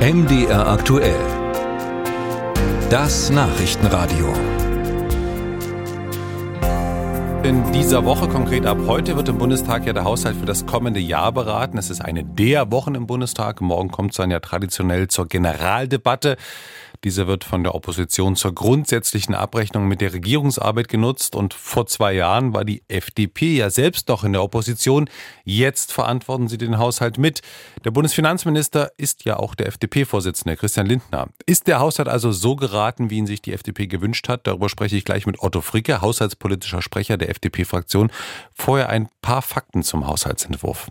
MDR aktuell. Das Nachrichtenradio. In dieser Woche, konkret ab heute, wird im Bundestag ja der Haushalt für das kommende Jahr beraten. Es ist eine der Wochen im Bundestag. Morgen kommt es dann ja traditionell zur Generaldebatte. Diese wird von der Opposition zur grundsätzlichen Abrechnung mit der Regierungsarbeit genutzt. Und vor zwei Jahren war die FDP ja selbst noch in der Opposition. Jetzt verantworten sie den Haushalt mit. Der Bundesfinanzminister ist ja auch der FDP-Vorsitzende, Christian Lindner. Ist der Haushalt also so geraten, wie ihn sich die FDP gewünscht hat? Darüber spreche ich gleich mit Otto Fricke, haushaltspolitischer Sprecher der FDP-Fraktion. Vorher ein paar Fakten zum Haushaltsentwurf.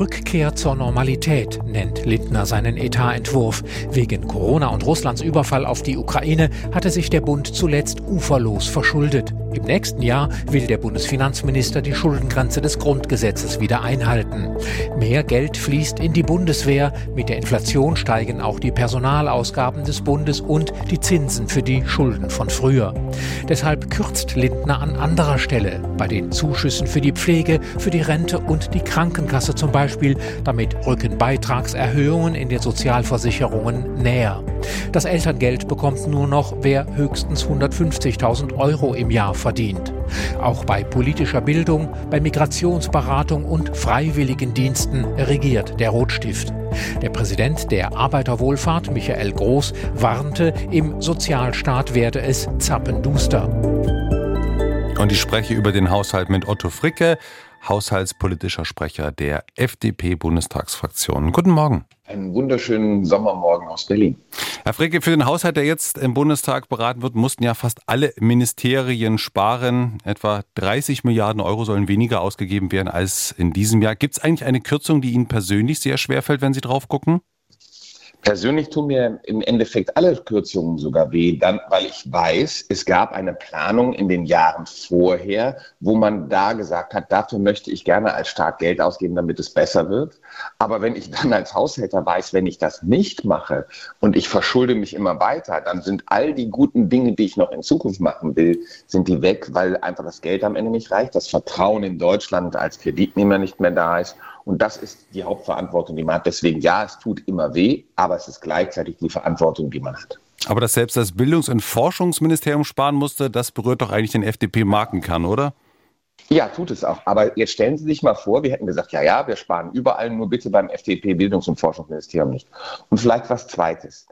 Rückkehr zur Normalität nennt Lindner seinen Etatentwurf. Wegen Corona und Russlands Überfall auf die Ukraine hatte sich der Bund zuletzt uferlos verschuldet. Im nächsten Jahr will der Bundesfinanzminister die Schuldengrenze des Grundgesetzes wieder einhalten. Mehr Geld fließt in die Bundeswehr. Mit der Inflation steigen auch die Personalausgaben des Bundes und die Zinsen für die Schulden von früher. Deshalb kürzt Lindner an anderer Stelle bei den Zuschüssen für die Pflege, für die Rente und die Krankenkasse zum Beispiel. Damit rücken Beitragserhöhungen in den Sozialversicherungen näher. Das Elterngeld bekommt nur noch, wer höchstens 150.000 Euro im Jahr verdient. Auch bei politischer Bildung, bei Migrationsberatung und Freiwilligendiensten regiert der Rotstift. Der Präsident der Arbeiterwohlfahrt, Michael Groß, warnte, im Sozialstaat werde es zappenduster. Und ich spreche über den Haushalt mit Otto Fricke, haushaltspolitischer Sprecher der FDP-Bundestagsfraktion. Guten Morgen. Einen wunderschönen Sommermorgen aus Berlin. Herr Fricke, für den Haushalt, der jetzt im Bundestag beraten wird, mussten ja fast alle Ministerien sparen. Etwa 30 Milliarden Euro sollen weniger ausgegeben werden als in diesem Jahr. Gibt es eigentlich eine Kürzung, die Ihnen persönlich sehr schwer fällt, wenn Sie drauf gucken? Persönlich tun mir im Endeffekt alle Kürzungen sogar weh, dann, weil ich weiß, es gab eine Planung in den Jahren vorher, wo man da gesagt hat, dafür möchte ich gerne als Staat Geld ausgeben, damit es besser wird. Aber wenn ich dann als Haushälter weiß, wenn ich das nicht mache und ich verschulde mich immer weiter, dann sind all die guten Dinge, die ich noch in Zukunft machen will, sind die weg, weil einfach das Geld am Ende nicht reicht, das Vertrauen in Deutschland als Kreditnehmer nicht mehr da ist und das ist die Hauptverantwortung, die man hat. Deswegen, ja, es tut immer weh, aber es ist gleichzeitig die Verantwortung, die man hat. Aber dass selbst das Bildungs- und Forschungsministerium sparen musste, das berührt doch eigentlich den FDP-Markenkern, oder? Ja, tut es auch. Aber jetzt stellen Sie sich mal vor, wir hätten gesagt, ja, ja, wir sparen überall, nur bitte beim FDP-Bildungs- und Forschungsministerium nicht. Und vielleicht was Zweites.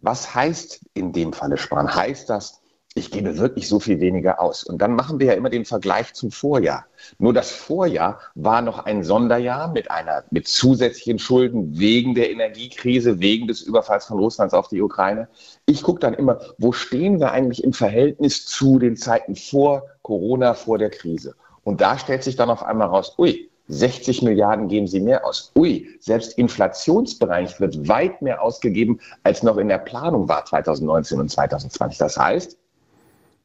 Was heißt in dem Falle sparen? Heißt das, ich gebe wirklich so viel weniger aus. Und dann machen wir ja immer den Vergleich zum Vorjahr. Nur das Vorjahr war noch ein Sonderjahr mit einer, mit zusätzlichen Schulden wegen der Energiekrise, wegen des Überfalls von Russlands auf die Ukraine. Ich gucke dann immer, wo stehen wir eigentlich im Verhältnis zu den Zeiten vor Corona, vor der Krise? Und da stellt sich dann auf einmal raus, ui, 60 Milliarden geben sie mehr aus. Ui, selbst inflationsbereinigt wird weit mehr ausgegeben, als noch in der Planung war 2019 und 2020. Das heißt,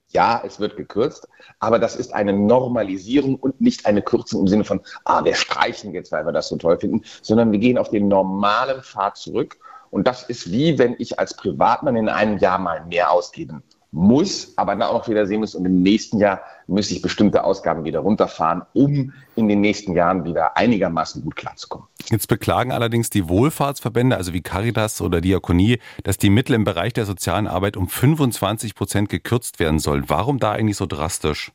ja, es wird gekürzt, aber das ist eine Normalisierung und nicht eine Kürzung im Sinne von, ah, wir streichen jetzt, weil wir das so toll finden, sondern wir gehen auf den normalen Pfad zurück. Und das ist wie, wenn ich als Privatmann in einem Jahr mal mehr ausgeben muss, aber dann auch wieder sehen muss, und im nächsten Jahr muss ich bestimmte Ausgaben wieder runterfahren, um in den nächsten Jahren wieder einigermaßen gut klarzukommen. Jetzt beklagen allerdings die Wohlfahrtsverbände, also wie Caritas oder Diakonie, dass die Mittel im Bereich der sozialen Arbeit um 25 Prozent gekürzt werden sollen. Warum da eigentlich so drastisch?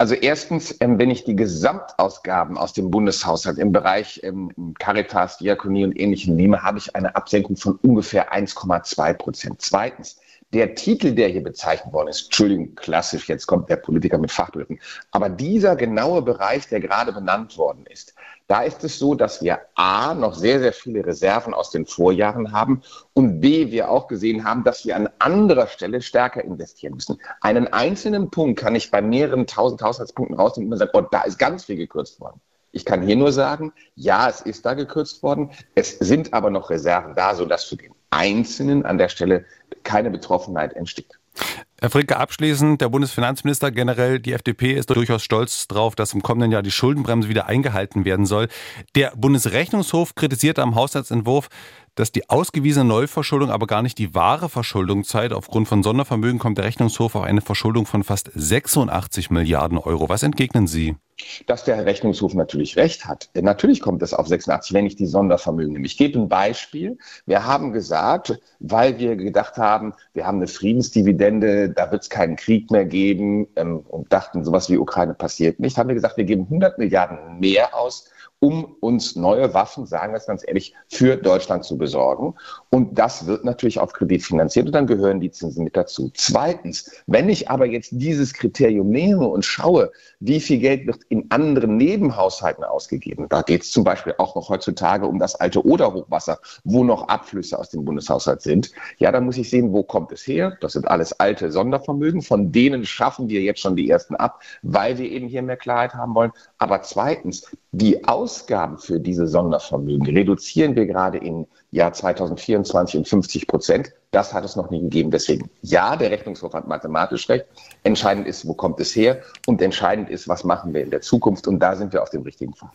Also erstens, ähm, wenn ich die Gesamtausgaben aus dem Bundeshaushalt im Bereich ähm, Caritas, Diakonie und Ähnlichem nehme, habe ich eine Absenkung von ungefähr 1,2 Prozent. Zweitens, der Titel, der hier bezeichnet worden ist, Entschuldigung, klassisch, jetzt kommt der Politiker mit Fachbegriffen, aber dieser genaue Bereich, der gerade benannt worden ist, da ist es so, dass wir A, noch sehr, sehr viele Reserven aus den Vorjahren haben und B, wir auch gesehen haben, dass wir an anderer Stelle stärker investieren müssen. Einen einzelnen Punkt kann ich bei mehreren tausend Haushaltspunkten rausnehmen und sagen, oh, da ist ganz viel gekürzt worden. Ich kann hier nur sagen, ja, es ist da gekürzt worden. Es sind aber noch Reserven da, sodass für den Einzelnen an der Stelle keine Betroffenheit entsteht. Herr Fricke, abschließend, der Bundesfinanzminister generell, die FDP ist durchaus stolz darauf, dass im kommenden Jahr die Schuldenbremse wieder eingehalten werden soll. Der Bundesrechnungshof kritisierte am Haushaltsentwurf, dass die ausgewiesene Neuverschuldung aber gar nicht die wahre Verschuldung zeigt. Aufgrund von Sondervermögen kommt der Rechnungshof auf eine Verschuldung von fast 86 Milliarden Euro. Was entgegnen Sie? Dass der Rechnungshof natürlich recht hat. Natürlich kommt es auf 86, wenn ich die Sondervermögen nehme. Ich gebe ein Beispiel. Wir haben gesagt, weil wir gedacht haben, wir haben eine Friedensdividende, da wird es keinen Krieg mehr geben ähm, und dachten, sowas wie Ukraine passiert nicht, haben wir gesagt, wir geben 100 Milliarden mehr aus um uns neue Waffen, sagen wir es ganz ehrlich, für Deutschland zu besorgen. Und das wird natürlich auf Kredit finanziert und dann gehören die Zinsen mit dazu. Zweitens, wenn ich aber jetzt dieses Kriterium nehme und schaue, wie viel Geld wird in anderen Nebenhaushalten ausgegeben, da geht es zum Beispiel auch noch heutzutage um das alte Oder-Hochwasser, wo noch Abflüsse aus dem Bundeshaushalt sind, ja, dann muss ich sehen, wo kommt es her? Das sind alles alte Sondervermögen, von denen schaffen wir jetzt schon die ersten ab, weil wir eben hier mehr Klarheit haben wollen. Aber zweitens, die Ausgaben für diese Sondervermögen reduzieren wir gerade im Jahr 2024 um 50 Prozent. Das hat es noch nie gegeben. Deswegen, ja, der Rechnungshof hat mathematisch recht. Entscheidend ist, wo kommt es her? Und entscheidend ist, was machen wir in der Zukunft? Und da sind wir auf dem richtigen Pfad.